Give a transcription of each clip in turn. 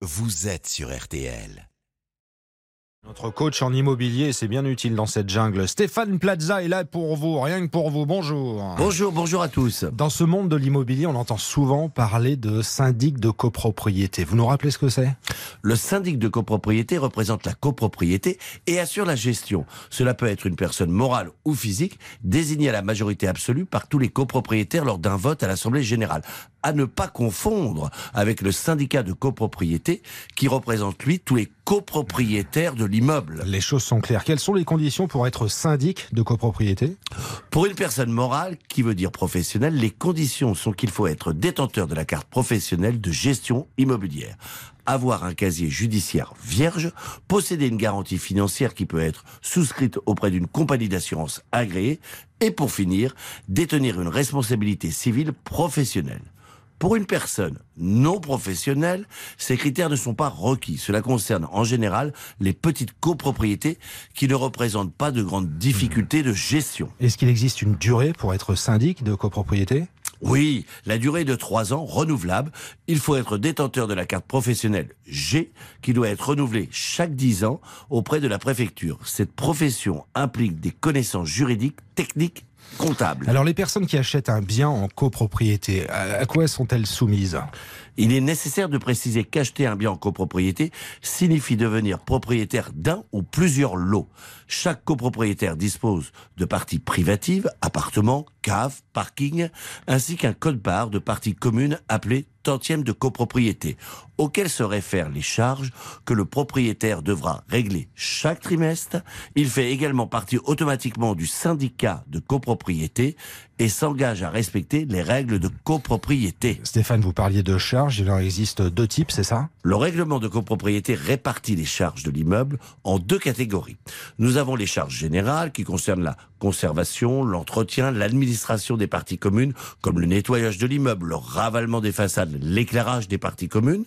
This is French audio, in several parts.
vous êtes sur RTL. Notre coach en immobilier, c'est bien utile dans cette jungle. Stéphane Plaza est là pour vous, rien que pour vous. Bonjour. Bonjour, bonjour à tous. Dans ce monde de l'immobilier, on entend souvent parler de syndic de copropriété. Vous nous rappelez ce que c'est? Le syndic de copropriété représente la copropriété et assure la gestion. Cela peut être une personne morale ou physique désignée à la majorité absolue par tous les copropriétaires lors d'un vote à l'Assemblée générale. À ne pas confondre avec le syndicat de copropriété qui représente lui tous les copropriétaires de l'immeuble. Les choses sont claires. Quelles sont les conditions pour être syndic de copropriété? Pour une personne morale, qui veut dire professionnelle, les conditions sont qu'il faut être détenteur de la carte professionnelle de gestion immobilière, avoir un casier judiciaire vierge, posséder une garantie financière qui peut être souscrite auprès d'une compagnie d'assurance agréée, et pour finir, détenir une responsabilité civile professionnelle. Pour une personne non professionnelle, ces critères ne sont pas requis. Cela concerne en général les petites copropriétés qui ne représentent pas de grandes difficultés de gestion. Est-ce qu'il existe une durée pour être syndic de copropriété? Oui, la durée est de trois ans, renouvelable. Il faut être détenteur de la carte professionnelle G, qui doit être renouvelée chaque dix ans auprès de la préfecture. Cette profession implique des connaissances juridiques, techniques comptables. Alors les personnes qui achètent un bien en copropriété, à quoi sont-elles soumises? Il est nécessaire de préciser qu'acheter un bien en copropriété signifie devenir propriétaire d'un ou plusieurs lots. Chaque copropriétaire dispose de parties privatives, appartements, caves, parking, ainsi qu'un code-barre de parties communes appelé tantième de copropriété, auquel se réfèrent les charges que le propriétaire devra régler chaque trimestre. Il fait également partie automatiquement du syndicat de copropriété et s'engage à respecter les règles de copropriété. Stéphane, vous parliez de charges, il en existe deux types, c'est ça? Le règlement de copropriété répartit les charges de l'immeuble en deux catégories. Nous avons les charges générales qui concernent la conservation, l'entretien, l'administration des parties communes, comme le nettoyage de l'immeuble, le ravalement des façades, l'éclairage des parties communes.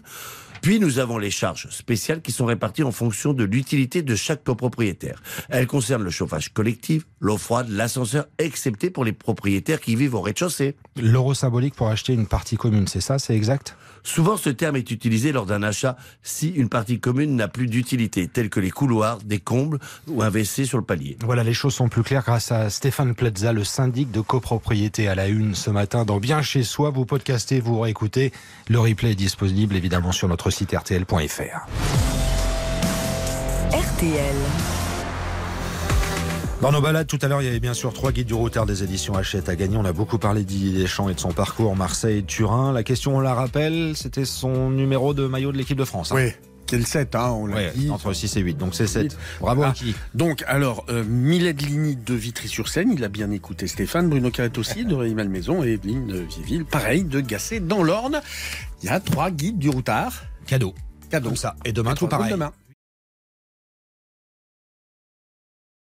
Puis nous avons les charges spéciales qui sont réparties en fonction de l'utilité de chaque copropriétaire. Elles concernent le chauffage collectif, l'eau froide, l'ascenseur, excepté pour les propriétaires qui vivent au rez-de-chaussée. L'euro symbolique pour acheter une partie commune, c'est ça, c'est exact? Souvent, ce terme est utilisé lors d'un achat si une partie commune n'a plus d'utilité, telle que les couloirs, des combles ou un WC sur le palier. Voilà, les choses sont plus claires grâce à Stéphane Plaza, le syndic de copropriété à la une ce matin dans Bien chez soi. Vous podcastez, vous réécoutez. Le replay est disponible évidemment sur notre site rtl.fr. RTL. Dans nos balades, tout à l'heure, il y avait bien sûr trois guides du routard des éditions Hachette à gagner. On a beaucoup parlé d'Didier Deschamps et de son parcours Marseille-Turin. La question, on la rappelle, c'était son numéro de maillot de l'équipe de France. Hein. Oui. Quel 7, hein, on l'a dit. Entre 6 et 8, donc c'est 7. Bravo à qui? Donc, alors, euh, Millet de Ligny de Vitry-sur-Seine, il a bien écouté Stéphane, Bruno Carrette aussi, de Rémy-Malmaison, et Evelyne de Vieville, pareil, de Gassé dans l'Orne. Il y a trois guides du routard. Cadeau. Cadeau. Comme ça. Et demain, tout pareil. Demain.